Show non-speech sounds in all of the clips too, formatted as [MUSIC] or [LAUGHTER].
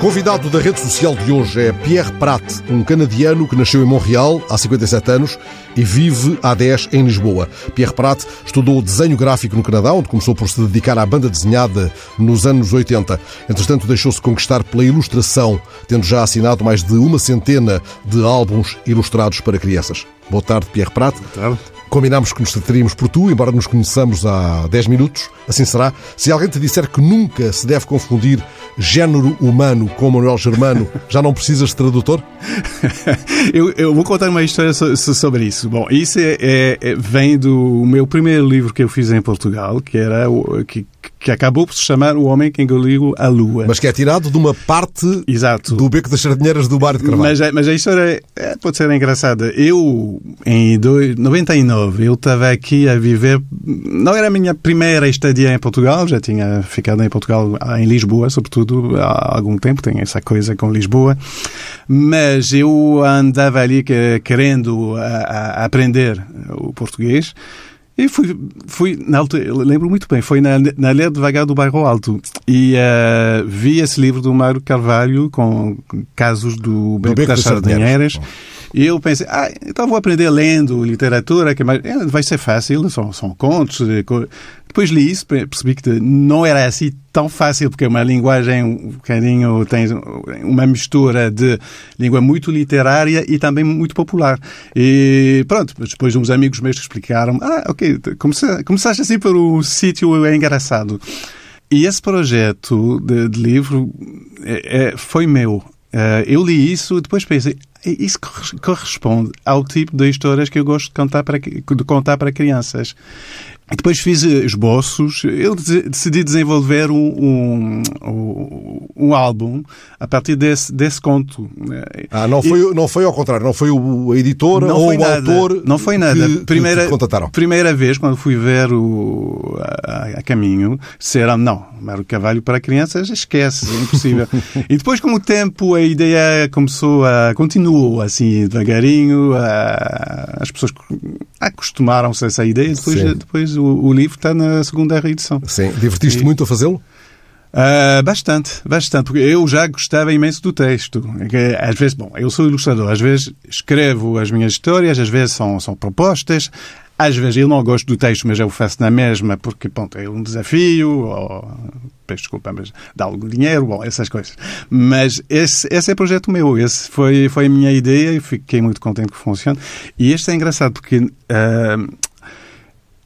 Convidado da rede social de hoje é Pierre Prat, um canadiano que nasceu em Montreal há 57 anos e vive há 10 em Lisboa. Pierre Prat estudou desenho gráfico no Canadá, onde começou por se dedicar à banda desenhada nos anos 80. Entretanto, deixou-se conquistar pela ilustração, tendo já assinado mais de uma centena de álbuns ilustrados para crianças. Boa tarde, Pierre Prat. Boa tarde. Combinámos que nos trataríamos por tu, embora nos conheçamos há 10 minutos. Assim será. Se alguém te disser que nunca se deve confundir género humano com Manuel Germano, [LAUGHS] já não precisas de tradutor? [LAUGHS] eu, eu, vou contar uma história sobre isso. Bom, isso é, é, é, vem do meu primeiro livro que eu fiz em Portugal, que era o, que, que acabou por se chamar O Homem que Engoliu a Lua. Mas que é tirado de uma parte Exato. do Beco das Sardinheiras do Mário de Carvalho. Mas, mas a história é, pode ser engraçada. Eu, em 99, eu estava aqui a viver... Não era a minha primeira estadia em Portugal, já tinha ficado em Portugal, em Lisboa, sobretudo, há algum tempo, tem essa coisa com Lisboa. Mas eu andava ali querendo aprender o português e fui, fui na altura, lembro muito bem, foi na, na Ler Devagar do Bairro Alto. E uh, vi esse livro do Mário Carvalho com casos do Beco, do Beco das Sardinheiras. E eu pensei, ah, então vou aprender lendo literatura, que é, vai ser fácil, são, são contos. Depois li isso, percebi que não era assim tão fácil, porque é uma linguagem um bocadinho, tem uma mistura de língua muito literária e também muito popular. E pronto, depois uns amigos meus explicaram, ah, ok, começaste assim por um sítio engraçado. E esse projeto de, de livro é, é, foi meu. Uh, eu li isso e depois pensei, isso corresponde ao tipo de histórias que eu gosto de contar para, de contar para crianças. E depois fiz eh, esboços. Eu decidi desenvolver um, um, um álbum a partir desse, desse conto. Ah, não foi, e, não foi ao contrário, não foi o, a editora ou o nada, autor Não foi nada. Que, primeira, que contataram. primeira vez, quando fui ver o, a, a caminho, disseram, não, Mário Cavalho para crianças, esquece, é impossível. [LAUGHS] e depois, com o tempo, a ideia começou a... continuou assim, devagarinho, a, as pessoas acostumaram-se a essa ideia, depois, depois o, o livro está na segunda reedição. Sim. Divertiste e... muito a fazê-lo? Uh, bastante, bastante, porque eu já gostava imenso do texto. Às vezes, bom, eu sou ilustrador, às vezes escrevo as minhas histórias, às vezes são, são propostas, às vezes eu não gosto do texto, mas eu faço na mesma porque, pronto, é um desafio, ou, peço desculpa, mas dá algum dinheiro, bom, essas coisas. Mas esse, esse é projeto meu, esse foi, foi a minha ideia e fiquei muito contente que funcione. E este é engraçado porque uh,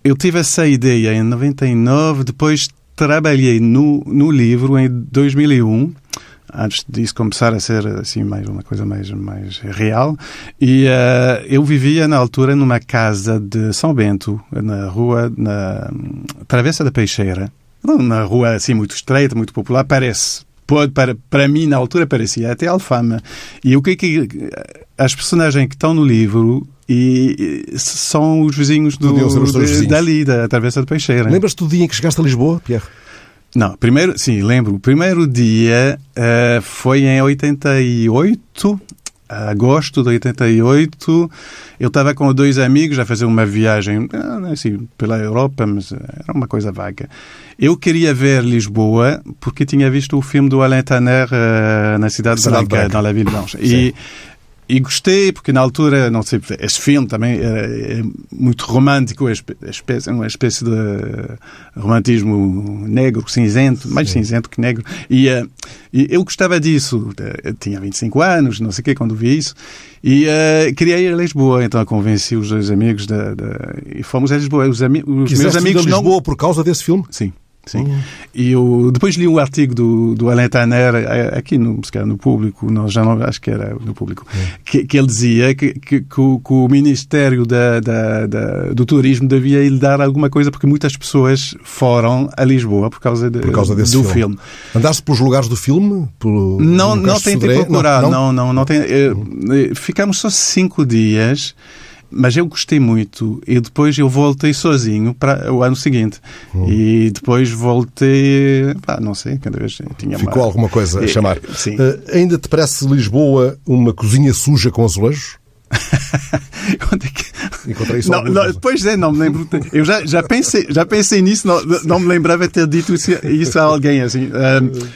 eu tive essa ideia em 99, depois trabalhei no, no livro em 2001 antes disso começar a ser assim mais uma coisa mais mais real. E uh, eu vivia na altura numa casa de São Bento na rua na Travessa da Peixeira. Uma rua assim muito estreita muito popular parece pode para para mim na altura parecia até Alfama. E o que é que as personagens que estão no livro e, são os vizinhos do, os vizinhos. dali, da Travessa da Peixeira. Lembras-te do dia em que chegaste a Lisboa, Pierre? Não, primeiro, sim, lembro. O primeiro dia uh, foi em 88, agosto de 88. Eu estava com dois amigos a fazer uma viagem, eh, assim, pela Europa, mas era uma coisa vaga. Eu queria ver Lisboa porque tinha visto o filme do Alain Tanner uh, na cidade de Branca, dans la Ville Blanche. E e gostei, porque na altura, não sei, esse filme também é, muito romântico, é uma espécie de romantismo negro, cinzento, mais Sim. cinzento que negro. E, uh, e, eu gostava disso. Eu tinha 25 anos, não sei o quê, quando vi isso. E uh, queria ir a Lisboa, então convenci os dois amigos de, de, e fomos a Lisboa. Os, ami os meus amigos ir a Lisboa não... por causa desse filme? Sim. Sim. Uhum. E eu depois li um artigo do, do Alain Tanner, eh, aqui no, no público, não, já não, acho que era no público, uhum. que, que, ele dizia que, que, que, o, que o Ministério da, da, da, do Turismo devia lhe dar alguma coisa, porque muitas pessoas foram a Lisboa por causa, de, por causa desse do filme. filme. Andaste pelos lugares do filme? Por, não, não tentei procurar, não, não, não, não tem, eh, eh, ficamos só cinco dias. Mas eu gostei muito e depois eu voltei sozinho para o ano seguinte. Hum. E depois voltei, pá, não sei, cada vez tinha Ficou uma... alguma coisa a [LAUGHS] chamar. Sim. Uh, ainda te parece Lisboa uma cozinha suja com azulejos? [LAUGHS] Onde é que... Encontrei isso não, não, Pois é, não me lembro. Eu já, já, pensei, já pensei nisso, não, não me lembrava ter dito isso, isso a alguém assim. Uh,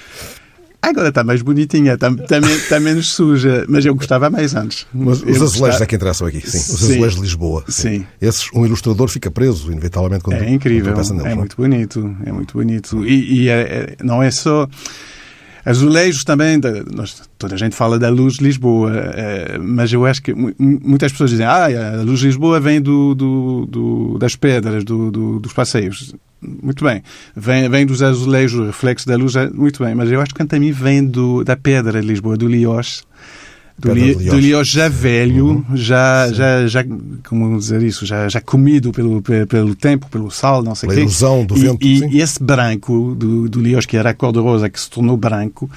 Agora está mais bonitinha, está, está, está, menos suja, mas eu gostava mais antes. Mas os azulejos gostava... é que interessam aqui, sim. Os sim. azulejos de Lisboa. Sim. sim. Esses, um ilustrador fica preso, inevitavelmente, quando É incrível, quando neles, é não? muito bonito, é muito bonito. E, e é, é, não é só... Azulejos também, nós, toda a gente fala da luz Lisboa, é, mas eu acho que muitas pessoas dizem ah, a luz Lisboa vem do, do, do das pedras, do, dos passeios. Muito bem. Vem, vem dos azulejos, reflexo da luz, muito bem. Mas eu acho que também vem do, da pedra de Lisboa, do Liós do, li, do Liós já velho, uhum. já, já, já, como dizer isso, já, já comido pelo, pelo tempo, pelo sal, não sei o quê. ilusão do e, vento. E, e, esse branco do, do Liós, que era a cor de rosa, que se tornou branco,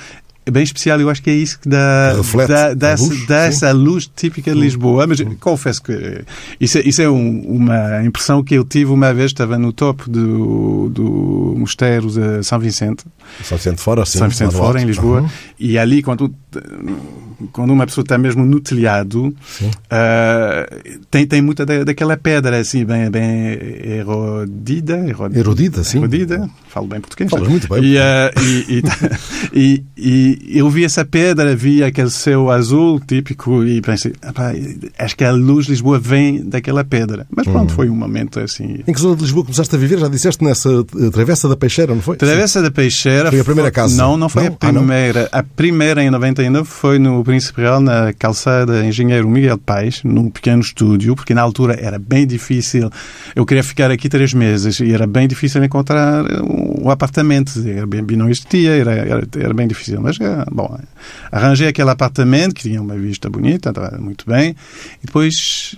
bem especial. Eu acho que é isso que dá, Reflete dá, dá, luz, dá essa luz típica de Lisboa. Mas confesso que isso é, isso é um, uma impressão que eu tive uma vez. Estava no topo do, do mosteiro de São Vicente. São Vicente Fora, sim. São Vicente Fora, em Lisboa. Uhum. E ali, quando quando uma pessoa está mesmo no telhado, uh, tem, tem muita da, daquela pedra assim, bem, bem erodida. Erod... Erodida, sim. Erodida, falo bem português. Falas muito bem. E, uh, e, e, [LAUGHS] e, eu vi essa pedra, vi aquele céu azul típico e pensei, acho que a luz de Lisboa vem daquela pedra. Mas pronto, hum. foi um momento assim. Em que zona de Lisboa começaste a viver? Já disseste nessa eh, Travessa da Peixeira, não foi? Travessa sim. da Peixeira. Foi a primeira casa? Não, não foi não? a primeira. Ah, a primeira em 99 foi no Príncipe Real, na calçada Engenheiro Miguel Paes, num pequeno estúdio, porque na altura era bem difícil. Eu queria ficar aqui três meses e era bem difícil encontrar um apartamento. Airbnb não existia, era, era, era bem difícil. Mas, bom, arranjei aquele apartamento que tinha uma vista bonita, estava muito bem. E depois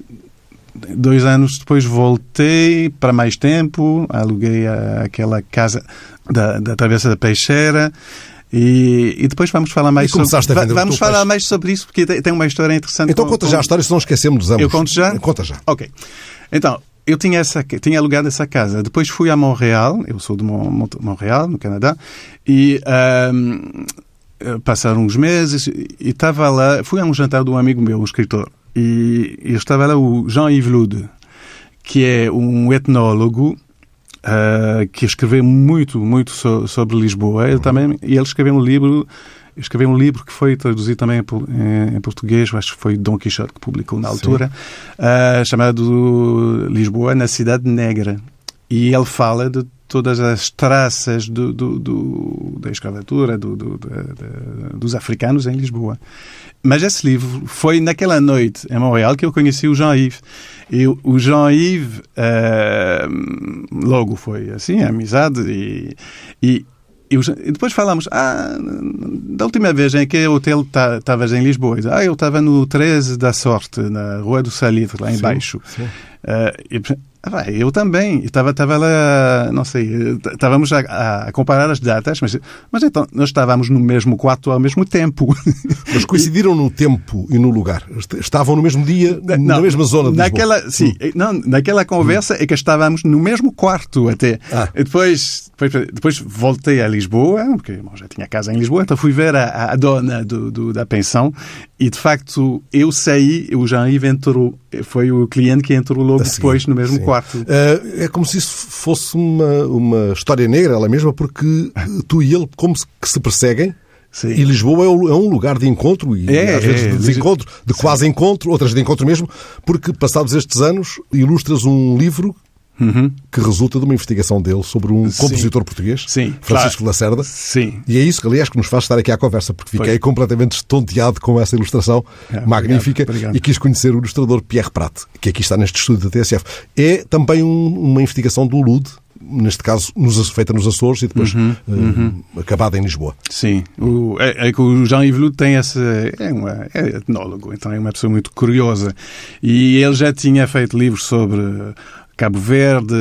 dois anos depois voltei para mais tempo, aluguei aquela casa da, da Travessa da Peixeira e, e, depois vamos falar mais sobre vamos falar mais sobre isso porque tem uma história interessante. Então com, conta já a história, se não esquecemos dos ambos. Eu conto já. Conta já. Ok. Então eu tinha essa tinha alugado essa casa. Depois fui a Montreal. Eu sou de Montreal, no Canadá, e um, passaram uns meses e estava lá. Fui a um jantar de um amigo meu, um escritor, e, e estava lá o Jean-Yves Lude, que é um etnólogo uh, que escreveu muito, muito so, sobre Lisboa. Ele também, e ele escreveu um livro, escreveu um livro que foi traduzido também em, em português, acho que foi Dom Quixote que publicou na altura, uh, chamado Lisboa na Cidade Negra. E ele fala de todas as traças do, do, do, da escravatura do, dos africanos em Lisboa. Mas esse livro foi naquela noite em Montreal que eu conheci o Jean-Yves. E o Jean-Yves uh, logo foi assim, amizade e, e, e depois falamos, ah, da última vez em que o hotel estavas em Lisboa, ah, eu estava no 13 da Sorte, na Rua do Salitre, lá embaixo. Sim, sim. Uh, e, ah, eu também. Estava, estava lá, não sei, estávamos a, a, comparar as datas, mas, mas então nós estávamos no mesmo quarto ao mesmo tempo. [LAUGHS] Mas coincidiram no tempo e no lugar? Estavam no mesmo dia, não, na mesma zona de naquela, Lisboa? Sim, hum. não, naquela conversa é que estávamos no mesmo quarto até. Ah. Depois, depois, depois voltei a Lisboa, porque bom, já tinha casa em Lisboa, então fui ver a, a dona do, do, da pensão e de facto eu saí, o Jean-Yves entrou, foi o cliente que entrou logo depois no mesmo sim. quarto. Uh, é como se isso fosse uma, uma história negra, ela mesma, porque tu e ele, como se, que se perseguem. Sim. E Lisboa é, é um lugar de encontro e é, às vezes é, de desencontro, de quase encontro, outras de encontro mesmo, porque passados estes anos ilustras um livro Uhum. que resulta de uma investigação dele sobre um Sim. compositor português, Sim, Francisco claro. Lacerda. Sim. E é isso que, aliás, que nos faz estar aqui à conversa, porque fiquei completamente estonteado com essa ilustração é, magnífica obrigado, obrigado. e quis conhecer o ilustrador Pierre Prat, que aqui está neste estúdio da TSF. É também um, uma investigação do LUD, neste caso nos, feita nos Açores e depois uhum, uh, uhum. acabada em Lisboa. Sim, o, é, é, que o Jean-Yves Lude tem essa. É, uma, é etnólogo, então é uma pessoa muito curiosa. E ele já tinha feito livros sobre Cabo Verde,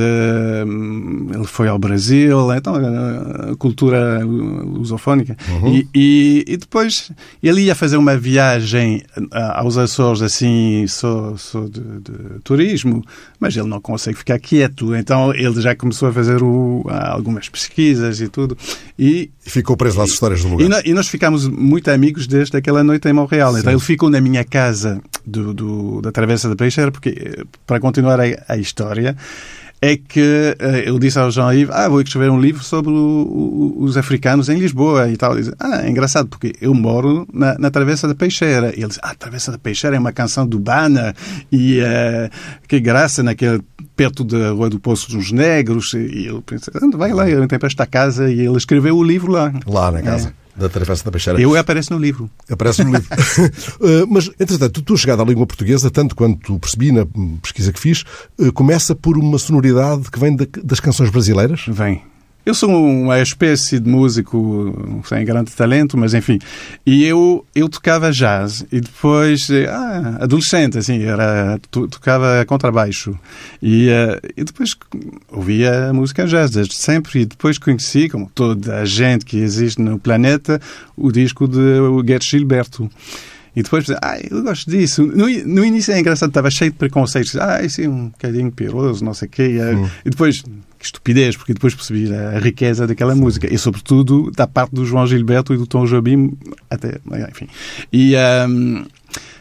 hum, ele foi ao Brasil, então a cultura lusofónica. Uhum. E, e, e, depois ele ia fazer uma viagem aos Açores, assim, só, só de, de, turismo, mas ele não consegue ficar quieto, então ele já começou a fazer o, algumas pesquisas e tudo. E, ficou preso nas histórias do lugar. E, e, nós ficámos muito amigos desde aquela noite em Montreal. Então ele ficou na minha casa do, do, da Travessa da Peixeira, porque, para continuar a, a história, é que eu disse ao Jean-Yves, ah, vou escrever um livro sobre o, o, os africanos em Lisboa e tal. Ele disse, ah, é engraçado, porque eu moro na, na Travessa da Peixeira. E ele disse, ah, Travessa da Peixeira é uma canção do Bana e uh, que graça naquele perto da Rua do Poço dos Negros. E ele pensei, vai lá, eu entrei para esta casa e ele escreveu o livro lá. Lá na casa. É da Travessa da Peixeira. Eu apareço no livro. Aparece no livro. uh, [LAUGHS] [LAUGHS] mas, entretanto, tua chegada à língua portuguesa, tanto quanto percebi na pesquisa que fiz, uh, começa por uma sonoridade que vem da, das canções brasileiras? Vem. Eu sou uma espécie de músico sem grande talento, mas enfim. E eu, eu tocava jazz e depois, ah, adolescente, assim, era, tocava contrabaixo. E, uh, e depois ouvia música jazz desde sempre. E depois conheci, como toda a gente que existe no planeta, o disco de Guedes Gilberto. E depois, ah, eu gosto disso. No, no início é engraçado, estava cheio de preconceitos. Ah, isso é um bocadinho piroso, não sei o quê. Hum. E depois que estupidez, porque depois percebi a riqueza daquela Sim. música. E, sobretudo, da parte do João Gilberto e do Tom Jobim, até, enfim. E, um,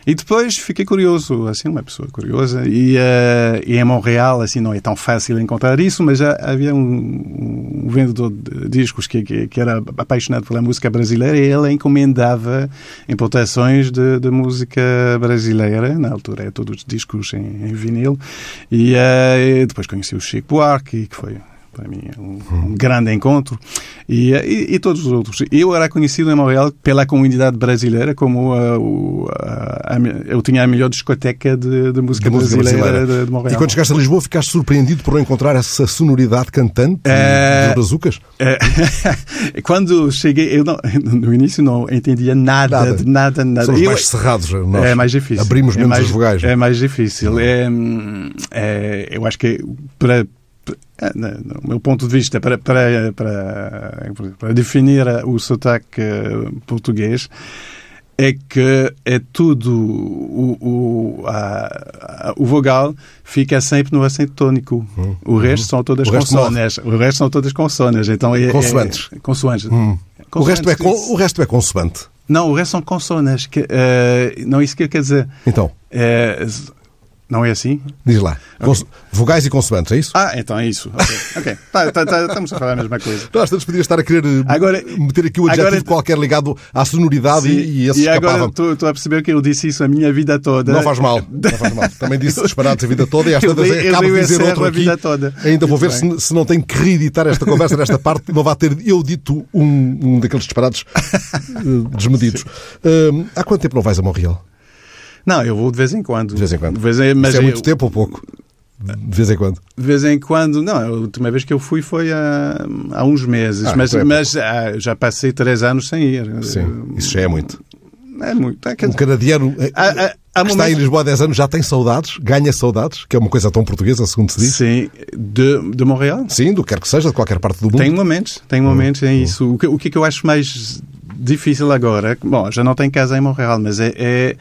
e depois fiquei curioso, assim, uma pessoa curiosa, e, uh, e em Montreal, assim, não é tão fácil encontrar isso, mas já havia um, um vendedor de discos que, que, que, era apaixonado pela música brasileira e ele encomendava importações de, de música brasileira, na altura é todos os discos em, em vinil, e uh, depois conheci o Chico Buarque, que foi para mim é um, um grande encontro e, e, e, todos os outros. Eu era conhecido em Montreal pela comunidade brasileira como uh, a, a, eu tinha a melhor discoteca de, de música, de música brasileira, brasileira. De, de, Montreal. E quando chegaste a Lisboa ficaste surpreendido por não encontrar essa sonoridade cantante é, dos bazucas? É, [LAUGHS] quando cheguei, eu não, [LAUGHS] no início não entendia nada, nada, nada. nada. Somos eu, mais cerrados nós. É mais difícil. Abrimos é menos mais, as vogais. É mais difícil. É, é, eu acho que para é, no meu ponto de vista, para, para, para, para definir o sotaque português, é que é tudo o, o, a, o vogal fica sempre no acento tónico. Hum, o resto hum. são todas o consonas. O resto são todas consonas. Então é, consoantes. É, consoantes. Hum. O, resto é, o resto é consoante. Não, o resto são consonas. Que, uh, não é isso que quer dizer. Então. Uh, não é assim? Diz lá. Okay. Vogais e consoantes, é isso? Ah, então é isso. Ok. okay. Tá, tá, tá, estamos a falar a mesma coisa. Nós tantos podias estar a querer eh, agora, meter aqui um adjetivo agora, qualquer ligado à sonoridade sim, e, e esse E agora estou a perceber que eu disse isso a minha vida toda. Não faz mal. Não faz mal. [LAUGHS] Também disse disparados a vida toda e esta vez acabo de dizer outro aqui. Ainda vou ver se, se, não tenho que reeditar esta conversa nesta parte. Não vai ter eu dito um, um daqueles disparados uh, desmedidos. Uh, há quanto tempo não vais a Montreal? Não, eu vou de vez em quando. De vez em quando. De vez em, mas Isso é muito tempo ou pouco? De vez em quando? De vez em quando, não, a última vez que eu fui foi há, há uns meses, ah, mas, então é mas ah, já passei três anos sem ir. Sim, isso já é muito. É muito. É, um canadiano eh, há, há, que está em Lisboa há 10 anos já tem saudades, ganha saudades, que é uma coisa tão portuguesa, segundo se diz. Sim, de, de Montreal? Sim, do que quer que seja, de qualquer parte do mundo. Tem momentos, tem momentos, é isso. O que, o que eu acho mais difícil agora, bom, já não tenho casa em Montreal, mas é, é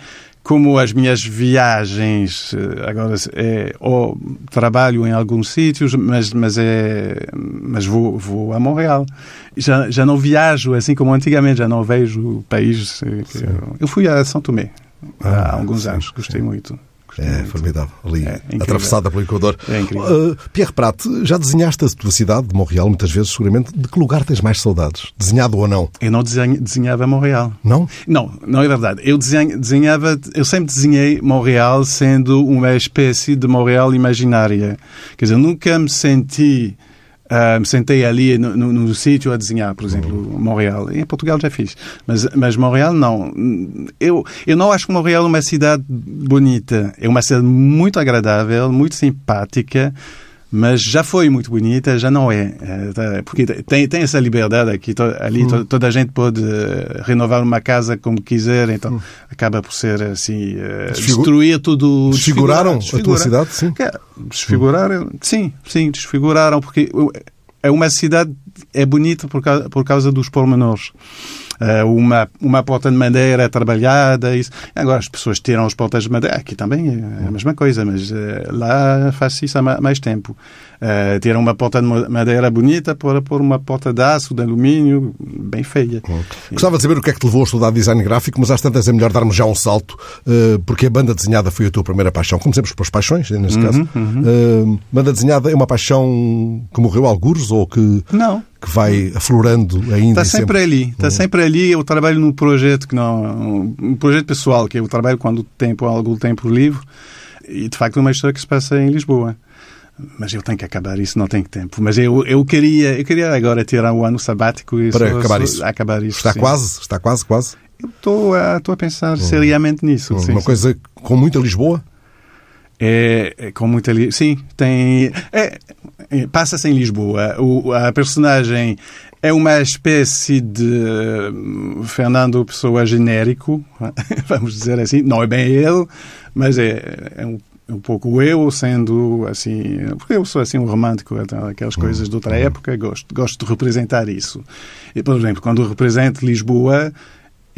como as minhas viagens eh, agora é ou trabalho em alguns sítios mas mas é mas vou vou a Montreal. Já já não viajo assim como antigamente já não vejo países eh, eu, eu fui a São Tomé ah, há alguns sim, anos gostei sim. muito é formidável. Ali, é, atravessada pelo Equador. É incrível. Uh, Pierre Prat, já desenhaste a tua cidade de Montreal muitas vezes, seguramente. De que lugar tens mais saudades? Desenhado ou não? Eu não desenhava Montreal. Não? Não, não é verdade. Eu desenhava, eu sempre desenhei Montreal sendo uma espécie de Montreal imaginária. Quer dizer, nunca me senti Uh, me sentei ali no, no, no sítio a desenhar, por exemplo, uhum. Montreal. Em Portugal já fiz, mas, mas Montreal não. Eu, eu não acho que Montreal é uma cidade bonita. É uma cidade muito agradável, muito simpática, mas já foi muito bonita, já não é. é tá, porque tem, tem essa liberdade aqui, ali uhum. toda a gente pode eh, renovar uma casa como quiser, então uhum. acaba por ser assim, eh, Desfigu destruir tudo. Desfiguraram a tua cidade, sim? Desfiguraram, sim, sim, desfiguraram, porque é uma cidade, é bonita por causa, por causa dos pormenores. Uh, uma, uma porta de madeira trabalhada. Isso. Agora as pessoas tiram as portas de madeira. Aqui também é a mesma coisa, mas uh, lá faz isso há mais tempo. Uh, tiram uma porta de madeira bonita para pôr uma porta de aço, de alumínio, bem feia. Hum. Gostava de saber o que é que te levou a estudar design gráfico, mas às tantas é melhor darmos já um salto, uh, porque a banda desenhada foi a tua primeira paixão. Comecemos pelas paixões, neste uhum, caso. Uhum. Uh, banda desenhada é uma paixão que morreu algures ou que... Não que vai aflorando ainda. Está sempre, sempre, ali, está uhum. sempre ali. Eu trabalho num projeto que não, um projeto pessoal que eu trabalho quando tenho algum tempo livre e de facto é uma história que se passa em Lisboa mas eu tenho que acabar isso, não tenho tempo. Mas eu, eu queria eu queria agora tirar um ano sabático e para só, acabar, isso. acabar isso. Está sim. quase, está quase, quase. Eu estou a, estou a pensar hum. seriamente nisso. Hum. Sim, Uma sim. coisa com muita Lisboa? É, é com muita sim tem é, é, passa-se em Lisboa o, a personagem é uma espécie de hum, Fernando Pessoa genérico [LAUGHS] vamos dizer assim não é bem ele mas é, é um um pouco eu sendo assim, porque eu sou assim um romântico, então, aquelas uhum. coisas de outra uhum. época, gosto, gosto de representar isso. E, por exemplo, quando represento Lisboa,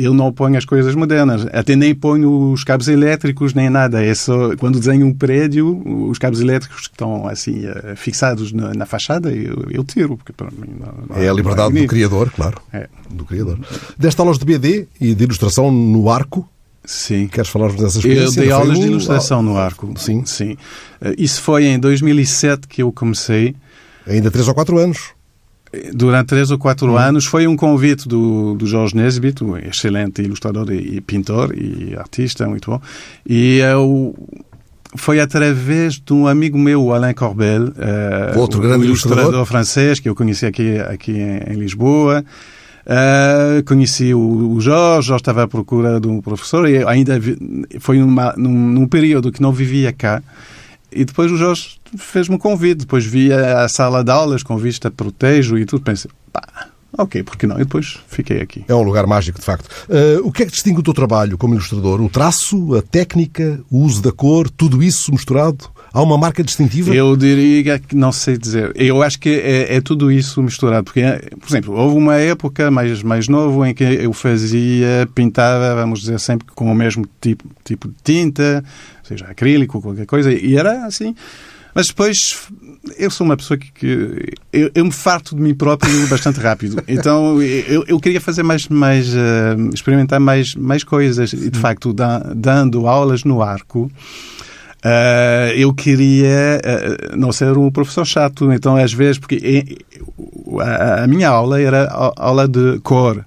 eu não ponho as coisas modernas, até nem ponho os cabos elétricos nem nada. É só quando desenho um prédio, os cabos elétricos que estão assim eh, fixados na, na fachada, eu, eu, tiro, porque para mim não, não é a liberdade do criador, claro, é. do criador. Deste aulas de BD e de ilustração no arco. Sim. Queres falar-nos dessa experiência? Eu dei aulas um... de ilustração no Arco. Sim. Sim. Eh, isso foi em 2007 que eu comecei. Ainda três ou quatro anos. Durante três ou quatro hum. anos. Foi um convite do, do Jorge Nesbitt, um excelente ilustrador e, e pintor e artista, muito bom. E eu foi através de um amigo meu, Alain Corbel, uh, outro grande ilustrador. ilustrador francês que eu conheci aqui, aqui em, em Lisboa. Uh, conheci o, o Jorge, Jorge estava à procura de um professor e ainda vi, foi numa, num, num período que não vivia cá. E depois o Jorge fez-me um convite. Depois vi a, a, sala de aulas com vista protejo e tudo. Pensei, pá, ok, porque não? E depois fiquei aqui. É um lugar mágico, de facto. Uh, o que é que distingue o teu trabalho como ilustrador? O traço, a técnica, o uso da cor, tudo isso misturado? Há uma marca distintiva? Eu diria que não sei dizer. Eu acho que é, é tudo isso misturado. Porque, por exemplo, houve uma época mais, mais novo em que eu fazia, pintava, vamos dizer, sempre com o mesmo tipo, tipo de tinta, seja acrílico, qualquer coisa, e era assim. Mas depois eu sou uma pessoa que, que eu, eu, me farto de mim próprio [LAUGHS] bastante rápido. Então eu, eu queria fazer mais, mais uh, experimentar mais, mais coisas. E de facto, da, dando aulas no arco, Uh, eu queria uh, não ser um professor chato, então às vezes, porque a, a minha aula era a, aula de cor.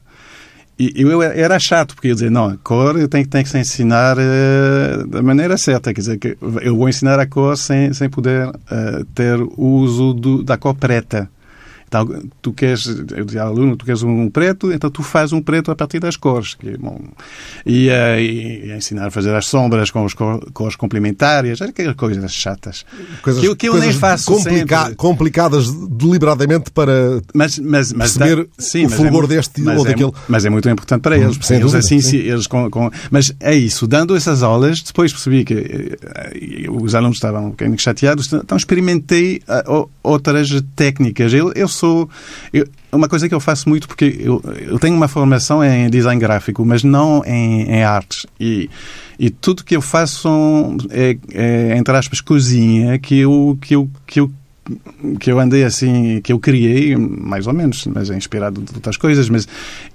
E eu era chato, porque eu dizer, não, a cor eu tenho, que ensinar uh, da maneira certa, quer dizer, que eu vou ensinar a cor sem, sem poder ter o uso do, da cor preta. Tu queres, eu dizia ao aluno, tu queres um preto, então tu fazes um preto a partir das cores. Bom, e, e, e ensinar a fazer as sombras com as cores complementares, aquelas coisas chatas. Coisas, que, que eu nem faço complica sempre. Complicadas deliberadamente para mas, mas, mas perceber sim, o fulgor é, deste ou é, daquele. Mas é muito importante para eles. Sem eles dúvida, assim, sim. eles com, com, mas é isso, dando essas aulas, depois percebi que uh, os alunos estavam um bocadinho chateados, então experimentei outras técnicas. Eu, eu sou. Eu, uma coisa que eu faço muito, porque eu, eu tenho uma formação em design gráfico, mas não em, em artes. E, e tudo que eu faço é, é, entre aspas, cozinha que eu, que eu, que eu que eu andei assim, que eu criei, mais ou menos, mas é inspirado de outras coisas, mas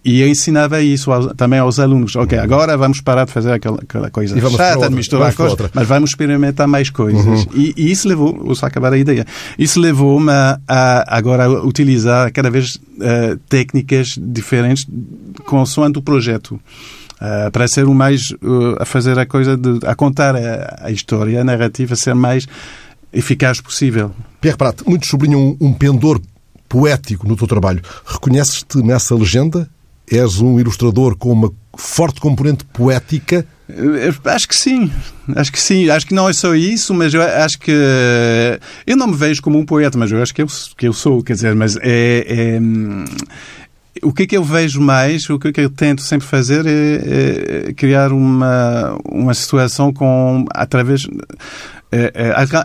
e eu ensinava isso aos, também aos alunos. Ok, agora vamos parar de fazer aquela, aquela coisa chata, de misturar coisas, mas vamos experimentar mais coisas. Uhum. E, e, isso levou, vou só acabar a ideia, isso levou-me a, a, agora utilizar cada vez uh, técnicas diferentes consoante o projeto. Uh, para ser o mais uh, a fazer a coisa de a contar a, a história, a narrativa, ser mais eficaz possível. Pierre Prat, muitos sublinham um pendor poético no teu trabalho. Reconheces-te nessa legenda? És um ilustrador com uma forte componente poética? Acho que sim, acho que sim. Acho que não é só isso, mas eu acho que eu não me vejo como um poeta, mas eu acho que eu, que eu sou, quer dizer, mas é, é o que é que eu vejo mais, o que é que eu tento sempre fazer é, é criar uma, uma situação com através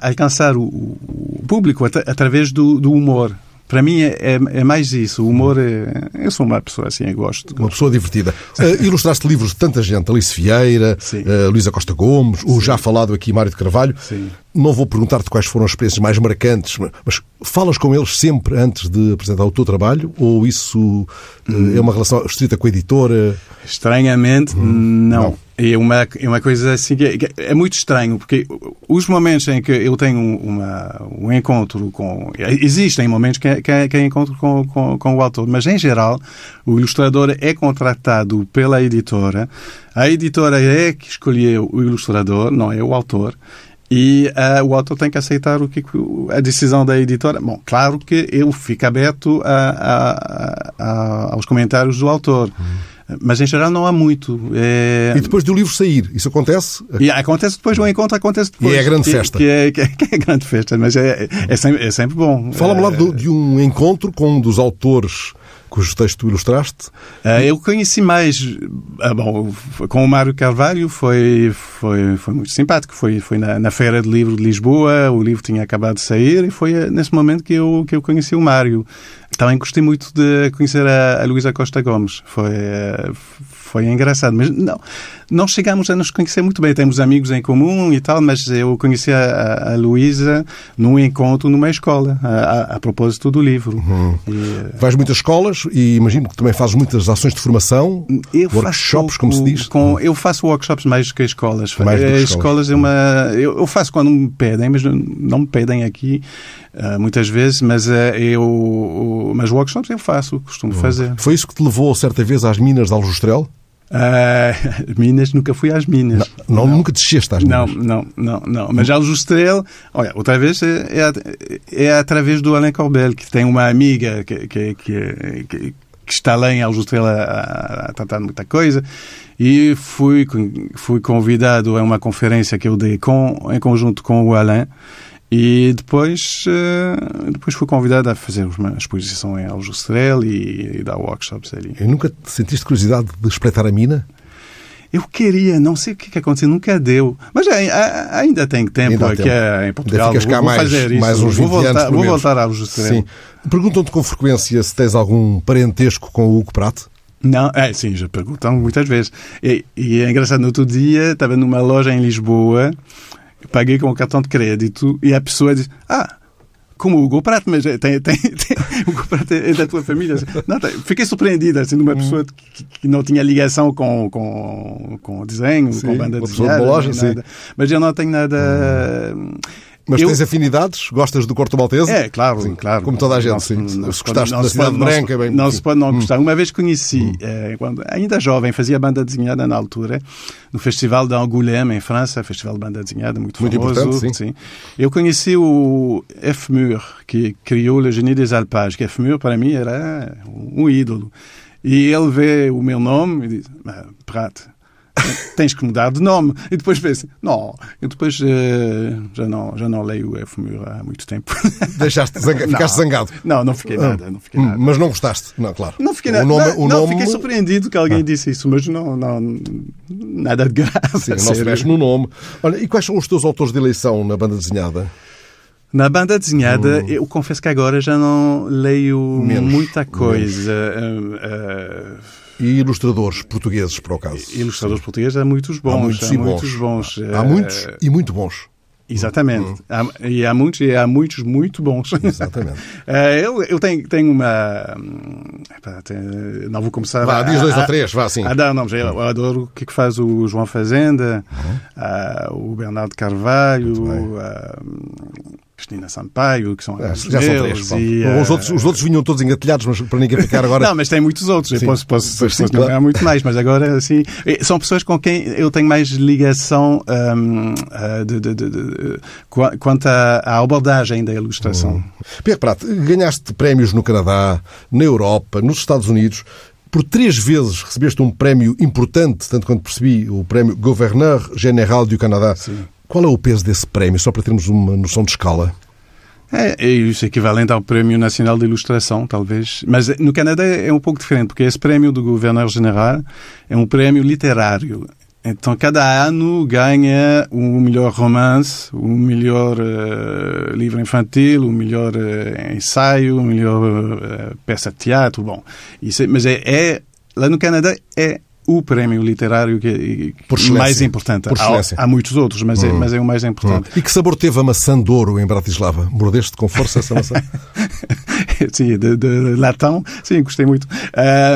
alcançar o, o público at através do, do, humor. Para mim é, é, é, mais isso. O humor é. Eu sou uma pessoa assim, eu gosto. Uma pessoa divertida. Uh, ilustraste livros de tanta gente, Alice Vieira, uh, Luísa Costa Gomes, Sim. o já falado aqui Mário de Carvalho. Sim. Não vou perguntar-te quais foram as experiências mais marcantes, mas falas com eles sempre antes de apresentar o teu trabalho ou isso uh, hum. é uma relação estrita com a editora? Estranhamente, hum. não. não. É uma, é uma coisa assim que é, que é, muito estranho, porque os momentos em que eu tenho uma, um encontro com. Existem momentos que, que, que encontro com, com, com o autor, mas em geral o ilustrador é contratado pela editora, a editora é que escolheu o ilustrador, não é o autor. E uh, o autor tem que aceitar o que a decisão da editora. Bom, claro que eu fico aberto a, a, a, aos comentários do autor. Hum. Mas em geral não há muito. É... E depois do livro sair, isso acontece? E acontece depois, o encontro acontece depois. E é a grande festa. Que é, que é, que é grande festa, mas é, é, sempre, é sempre bom. Fala-me lá de, de um encontro com um dos autores cujo texto tu ilustraste? Uh, eu conheci mais, uh, bom, com o Mário Carvalho foi, foi, foi muito simpático. Foi, foi na, na, Feira de Livro de Lisboa, o livro tinha acabado de sair e foi uh, nesse momento que eu, que eu conheci o Mário. Também gostei muito de conhecer a, a Luísa Costa Gomes. Foi, foi engraçado. Mas não, não chegamos a nos conhecer muito bem. Temos amigos em comum e tal, mas eu conheci a, a Luísa num encontro numa escola, a, a, a propósito do livro. Uhum. E, Vais muitas escolas e imagino que também fazes muitas ações de formação, eu workshops, como se diz. Com, eu faço workshops mais do que escolas. Mais do que escolas. escolas é uma, eu, eu, faço quando me pedem, mas não me pedem aqui uh, muitas vezes, mas uh, eu, mas workshops eu faço, costumo uhum. fazer. Foi isso que te levou certa vez às minas de Aljustrel? Uh, [LAUGHS] Minas, nunca fui às Minas. Não, não, nunca desceste às Minas? Não, não, não. não. Mas Aljustrel, olha, outra vez é, é, é através do Alain Corbel, que tem uma amiga que, que, que, que está lá em Aljustrel a, a tratar muita coisa e fui, fui convidado a uma conferência que eu dei com, em conjunto com o Alain e depois, uh, depois fui convidado a fazer uma exposição em Aljustrel e, e dar workshops ali. E nunca sentiste curiosidade de espreitar a mina? Eu queria, não sei o que, que aconteceu, nunca deu. Mas ainda tenho tempo aqui tempo. em Portugal. Ainda ficas cá mais, fazer isso. mais uns 20 vou voltar, anos Vou voltar a Aljustrel. Sim. Perguntam-te com frequência se tens algum parentesco com o Hugo Prato? Não, é, sim, já perguntam muitas vezes. E, e é engraçado, no outro dia estava numa loja em Lisboa paguei com o cartão de crédito e a pessoa diz: Ah, como o Hugo Prato, mas tem, tem, [LAUGHS] tem, o Hugo Prato é da tua família. Não, fiquei surpreendida, assim, de uma pessoa que, que, não tinha ligação com, com, com o desenho, sim, com banda desenhada. De loja, sim. Mas eu não tenho nada... Hum. Mas eu... tens afinidades? Gostas do Corto Maltese? É, claro, sim, claro. Como toda a gente, não, sim. Não, se gostaste da Cidade Branca, bem... Não se pode não gostar. Uma vez conheci, hum. eh, quando, ainda jovem, fazia banda desenhada na altura, no Festival de Angoulême, em França, Festival de Banda Desenhada, muito, muito famoso. Sim. sim. Eu conheci o F. Mur, que criou Le Génie des Alpages, que F. Mur, para mim, era um ídolo. E ele vê o meu nome e diz, Prat, tens que mudar de nome. E depois pensa, não, eu depois uh, já, não, já não leio o Efemir há muito tempo. [LAUGHS] Deixaste zanga, ficaste zangado? Não, não fiquei nada, não fiquei nada. Mas não gostaste? Não, claro. Não fiquei nada. O nome, não, o não fiquei surpreendido que alguém ah. disse isso, mas não, não nada de grave. Sim, não se mexe no nome. Olha, e quais são os teus autores de eleição na banda desenhada? Na banda desenhada, hum. eu confesso que agora já não leio menos, muita coisa. Uh, uh, e ilustradores portugueses, por acaso. Ilustradores portugueses há muitos bons. Há muitos, há muitos bons. Há, há muitos e muito bons. Exatamente. Hum. Há, e há muitos, e há muitos muito bons. Exatamente. eu, eu tenho, tenho uma. não vou começar. Vá, a, diz dois a, ou três, vá sim. A dar nomes. Eu adoro o que, é que faz o João Fazenda, uhum. o Bernardo Carvalho, Cristina Sampaio, que são é, já são três. E, uh... os, outros, os outros vinham todos engatilhados, mas para ninguém ficar agora. não, mas tem muitos outros. Sim. Eu posso, posso, pois, sim, claro. muito mais, mas agora, assim, são pessoas com quem eu tenho mais ligação um, uh, de, de, de, de, quanto à abordagem da ilustração. Hum. Pierre Prato, ganhaste prémios no Canadá, na Europa, nos Estados Unidos. Por três vezes recebeste um prémio importante, tanto quanto percebi, o prémio Gouverneur Général do Canadá. Sim. Qual é o peso desse prémio, só para termos uma noção de escala? É, é isso equivalente ao Prémio Nacional de Ilustração, talvez. Mas no Canadá é um pouco diferente, porque esse prémio do Governador General é um prémio literário. Então, cada ano ganha o melhor romance, o melhor uh, livro infantil, o melhor uh, ensaio, o melhor uh, peça de teatro. Bom, isso é, mas é, é, lá no Canadá é o prémio literário que é mais importante. Há, há, muitos outros, mas, é, hum. é, mas é o mais importante. Hum. E que sabor teve a maçã de ouro em Bratislava? Mordeste com força essa maçã? [LAUGHS] sim, de, de, latão. Sim, gostei muito.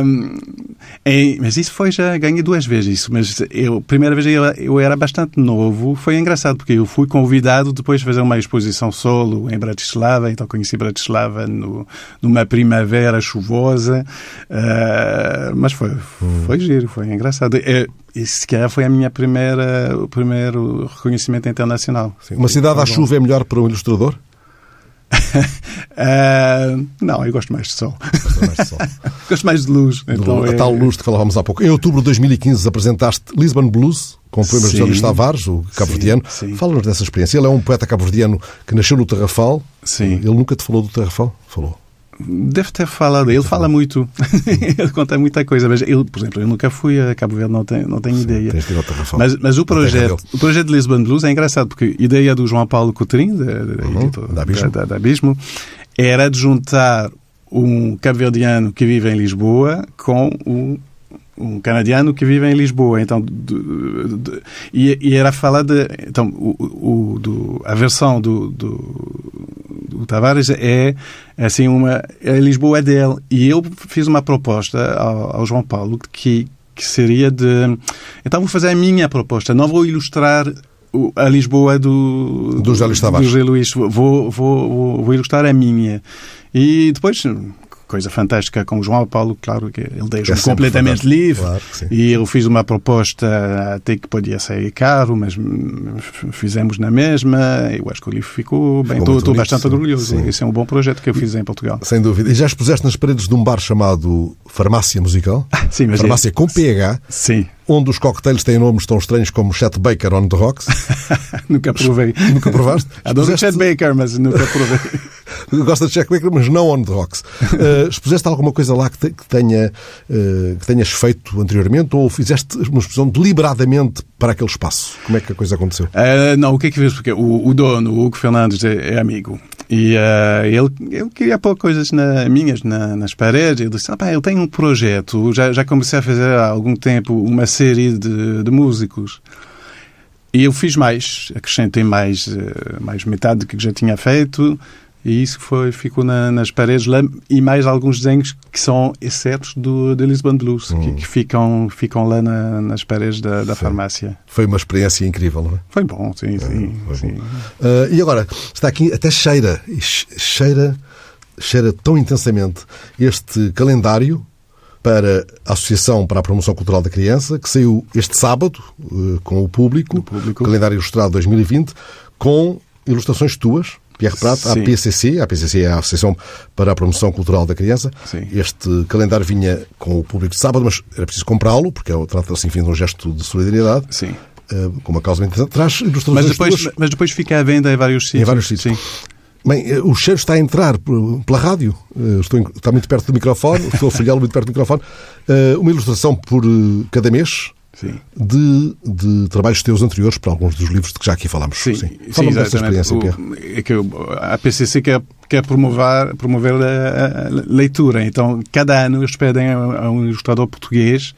Um, é, mas isso foi já, ganhei duas vezes isso. Mas eu, primeira vez eu, eu era bastante novo. Foi engraçado, porque eu fui convidado depois de fazer uma exposição solo em Bratislava. Então conheci Bratislava no, numa primavera chuvosa. Uh, mas foi, foi giro, foi engraçado. É, e sequer foi a minha primeira, o primeiro reconhecimento internacional. Sim. Uma cidade à chuva é melhor para um ilustrador? uh, [LAUGHS] não, eu gosto mais de sol. Gosto mais de, sol. [LAUGHS] gosto mais de luz. Então a é... tal luz de que falávamos há pouco. Em outubro de 2015 apresentaste Lisbon Blues com o poema de José Tavares, o cabo-verdiano. Fala-nos dessa experiência. Ele é um poeta cabo-verdiano que nasceu no Tarrafal. Sim. Ele nunca te falou do Tarrafal? Falou. Deve ter falado. Ele fala muito. [LAUGHS] ele conta muita coisa. Mas ele, por exemplo, eu nunca fui a Cabo Verde, não tenho, não tenho Sim, ideia. Mas, mas o projeto, o projeto de Lisbon Blues é engraçado, porque a ideia do João Paulo Coutrinho, da, uhum, da, Abismo. Da, da, Abismo, era de juntar um cabo-verdiano que vive em Lisboa com um um canadiano que vive em Lisboa, então de, de, e, e, era falar de então o, o do, a versão do, do, do, Tavares é assim uma a Lisboa é dele e eu fiz uma proposta ao, ao João Paulo que que seria de então vou fazer a minha proposta, não vou ilustrar a Lisboa do do José Luís Tavares. Do José Luís. Vou, vou, vou ilustrar a minha. E depois coisa fantástica com o João Paulo, claro que ele deixa-me é completamente livre claro e eu fiz uma proposta até que podia sair caro, mas fizemos na mesma, eu acho que o livro ficou bem, ficou estou, bastante sim. orgulhoso. Sim. Esse é um bom projeto que eu fiz em Portugal. Sem dúvida. E já expuseste nas paredes de um bar chamado Farmácia Musical? [LAUGHS] sim, mas Farmácia é... com PH. Sim onde os cocktails têm nomes tão estranhos como Chet Baker on the Rocks. [LAUGHS] nunca provei. [LAUGHS] Nunca provaste? [LAUGHS] Adoro Chet Baker, mas nunca provei. Gosta de Chet Baker, mas não on the rocks. Uh, expuseste alguma coisa lá que, te, que tenha, uh, que tenhas feito anteriormente ou fizeste uma exposição deliberadamente para aquele espaço? Como é que a coisa aconteceu? Uh, não, o que é que fiz? Porque o, o dono, o Hugo Fernandes, é, é amigo. E ele, ele queria pôr coisas na, minhas na, nas paredes. Ele disse: ah, ele tem um projeto. Já, já comecei a fazer há algum tempo uma série de, de músicos. E eu fiz mais, acrescentei mais, mais metade do que já tinha feito e isso foi, ficou na, nas paredes lá e mais alguns desenhos que são excetos do, do Lisbon Blues, hum. que, que, ficam, ficam lá na, nas paredes da, da farmácia. Foi uma experiência incrível, não é? Foi bom, sim, é, sim. sim. Bom. Uh, e agora, está aqui, até cheira, cheira, cheira tão intensamente este calendário para a Associação para a Promoção Cultural da Criança, que saiu este sábado uh, com o público, o público, calendário ilustrado 2020, com ilustrações tuas, Pierre Prat, à PCC. A PCC é a Associação para a Promoção Cultural da Criança. Sim. Este calendário vinha com o público de sábado, mas era preciso comprá-lo, porque é trata-se, enfim, de um gesto de solidariedade. Sim. Uh, com uma causa interessante. Traz ilustrações mas depois, tuas... mas depois fica à venda em vários sítios. Em vários sítios. Sim. Bem, eh, o cheiro está a entrar pela rádio. Eh, estou, está muito perto do microfone, estou a folhá-lo muito perto do microfone. Uma ilustração por cada mês, de, de, trabalhos teus anteriores para alguns dos livros de que já aqui falámos. Sim, Sim. Fala-me dessa experiência, o, Pierre. É que a PCC quer, quer promover, promover a, a, leitura. Então, cada ano eles pedem a, um ilustrador português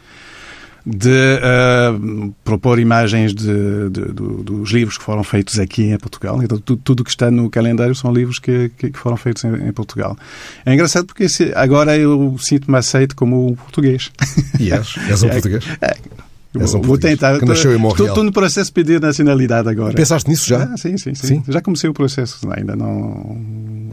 de uh, propor imagens de, de, de, dos livros que foram feitos aqui em Portugal. Então, tudo, tudo que está no calendário são livros que, que, que foram feitos em, em, Portugal. É engraçado porque agora eu sinto-me aceito como um português. E és? És um [LAUGHS] é, português? É, vou tentar. Que nasceu em Montreal. Estou no processo de pedir nacionalidade agora. Pensaste nisso já? Ah, sim, sim, sim, sim, Já comecei o processo. Ainda não.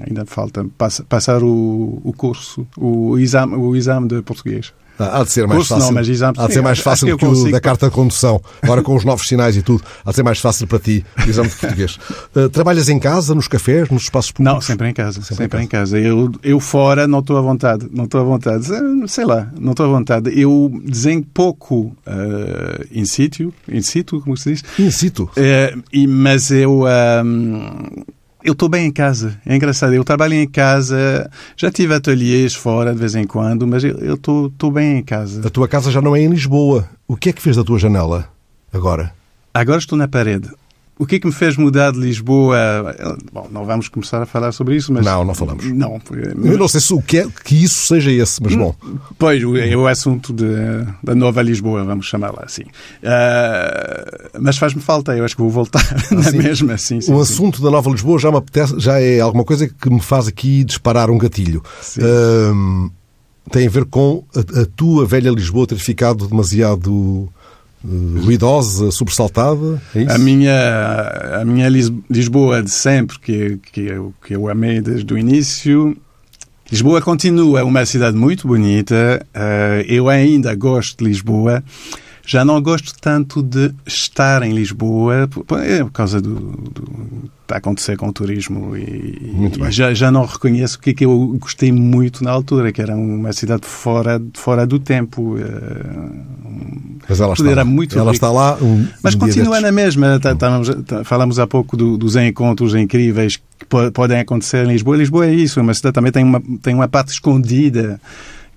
Ainda falta passar o, o curso, o exame, o exame de português. Há de ser mais Curso, fácil. Não, mas exame, há de ser mais fácil que, que o da carta de condução. Agora com os novos sinais e tudo, há de ser mais fácil para ti o exame de português. Uh, trabalhas em casa, nos cafés, nos espaços públicos? Não, sempre em casa. Sempre, sempre em, casa. em casa. Eu, eu fora não estou à vontade. Não estou à vontade. Sei lá, não estou à vontade. Eu desenho pouco uh, in situ, in situ, como se diz? In situ. Uh, e, mas eu... eu estou bem em casa. É engraçado. Eu trabalho em casa, já tive ateliês fora de vez em quando, mas eu estou bem em casa. A tua casa já não é em Lisboa. O que é que fez da tua janela? agora? Agora estou na parede. O que é que me fez mudar de Lisboa? Bom, não vamos começar a falar sobre isso, mas... Não, não falamos. Não. Eu não sei se o que é que isso seja esse, mas bom. Pois, é o assunto de, da nova Lisboa, vamos chamá-la assim. Uh, mas faz-me falta, eu acho que vou voltar ah, [LAUGHS] na sim. mesma. Sim, sim, o assunto da nova Lisboa já me apetece, já é alguma coisa que me faz aqui disparar um gatilho. Uh, tem a ver com a, a tua velha Lisboa ter ficado demasiado ruidosa, sobressaltada? É a minha a minha Lisboa de sempre que que eu, que eu amei desde o início. Lisboa continua uma cidade muito bonita. Eh, eu ainda gosto de Lisboa. Já não gosto tanto de estar em Lisboa é por causa do, do a acontecer com o turismo e, e já, já não reconheço o que é que eu gostei muito na altura, que era uma cidade fora, fora do tempo. Eh, Mas ela está, era muito ela está lá. Um, Mas um continua na mesma. Tá, tá, falamos há pouco do, dos encontros incríveis que podem acontecer em Lisboa. Lisboa é isso, é uma cidade também tem uma, tem uma parte escondida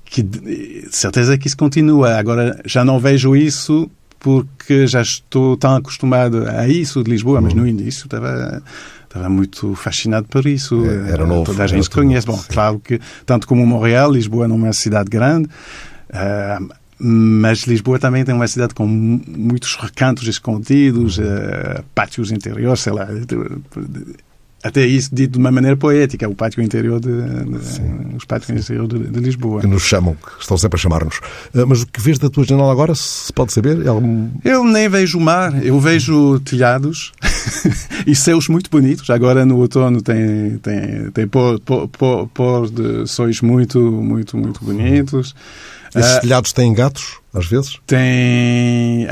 que certeza que isso continua. Agora já não vejo isso porque já estou tão acostumado a isso de Lisboa, mas no início estava estava muito fascinado por isso. É, era novo. Toda a gente conhece. Bom, claro que tanto como Montreal, Lisboa não é uma cidade grande, uh, mas Lisboa também tem uma cidade com muitos recantos escondidos, uh, pátios interiores, sei lá até isso dito de uma maneira poética, o pátio interior de, de os pátios interior de, de, Lisboa. Que nos chamam, que estão sempre a chamar-nos. Ah, mas o que vês da tua janela agora, se pode saber? É algum... Eu nem vejo o mar, eu vejo telhados [LAUGHS] e céus muito bonitos. Agora no outono tem, tem, tem pôr, pôr, pôr de sóis muito, muito, muito bonitos. Esses uh, telhados têm gatos, às vezes? Tem.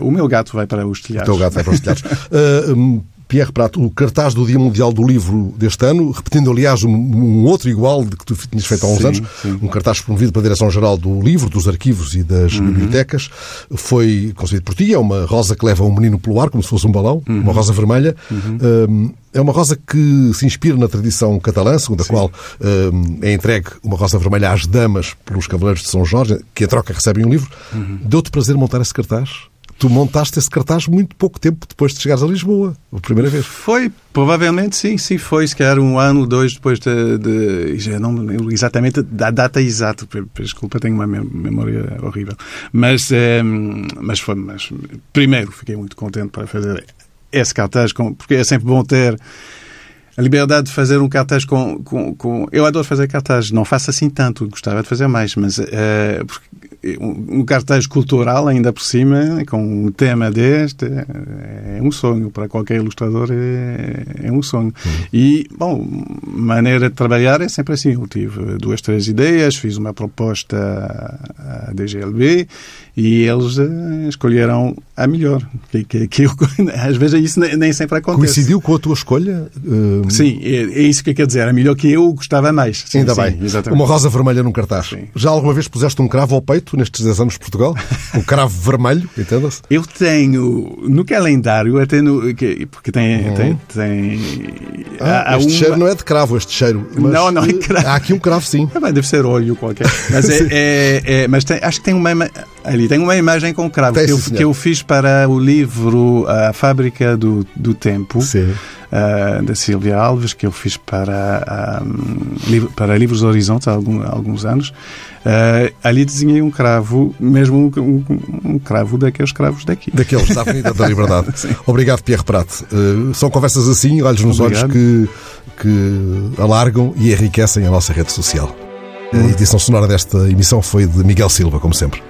O meu gato vai para os telhados. O teu gato vai para os telhados. uh, [LAUGHS] Pierre Prato, o cartaz do Dia Mundial do Livro deste ano, repetindo, aliás, um, um outro igual de que tu tinhas feito há uns sim, anos, sim. um cartaz promovido pela Direção-Geral do Livro, dos Arquivos e das uhum. Bibliotecas, foi concebido por ti, é uma rosa que leva um menino pelo ar, como se fosse um balão, uhum. uma rosa vermelha. Uhum. Um, é uma rosa que se inspira na tradição catalã, segundo a Sim. qual um, é entregue uma rosa vermelha às damas pelos Cavaleiros de São Jorge, que a troca recebem um livro. Uhum. Deu-te prazer montar esse cartaz? Tu montaste esse cartaz muito pouco tempo depois de chegares a Lisboa, a primeira vez. Foi, provavelmente sim, sim, foi, se calhar um ano, dois depois de. de já não me lembro exatamente da data exata, desculpa, tenho uma memória horrível. Mas, é, mas foi, mas primeiro fiquei muito contente para fazer esse cartaz, porque é sempre bom ter a liberdade de fazer um cartaz com, com, com, Eu adoro fazer cartazes, não faço assim tanto, gostava de fazer mais, mas uh, um cartaz cultural, ainda por cima, com um tema deste, é um sonho. Para qualquer ilustrador é, é um sonho. Uhum. E, bom, maneira de trabalhar é sempre assim. Eu tive duas, três ideias, fiz uma proposta à DGLB e eles uh, escolheram a melhor. Que, que, que eu, [LAUGHS] às vezes isso nem, nem, sempre acontece. Coincidiu com a tua escolha? Uh... Sim, é, é, isso que quer dizer. A melhor que eu gostava mais. Sim, Ainda sim, bem. Exatamente. Uma rosa vermelha num cartaz. Sim. Já alguma vez puseste um cravo ao peito nestes 10 anos de Portugal? [LAUGHS] um cravo vermelho, entenda-se? Eu tenho, no calendário, até no. Porque tem. Uhum. tem, tem ah, há, este uma... cheiro não é de cravo, este cheiro. não, não é cravo. Há aqui um cravo, sim. Ah, deve ser óleo qualquer. Mas, é, [LAUGHS] é, é, mas tem, acho que tem uma. Ali tem uma imagem com cravo que, eu, que eu fiz para o livro A Fábrica do, do Tempo. Sim. Uh, da Silvia Alves, que eu fiz para, um, para Livros Horizontes há, algum, há alguns anos. Uh, ali desenhei um cravo, mesmo um, um, um, cravo daqueles cravos daqui. Daqueles, da Avenida da Liberdade. [LAUGHS] Obrigado, Pierre Prato. Uh, são conversas assim, olhos nos Obrigado. olhos, que, que alargam e enriquecem a nossa rede social. A edição sonora desta emissão foi de Miguel Silva, como sempre.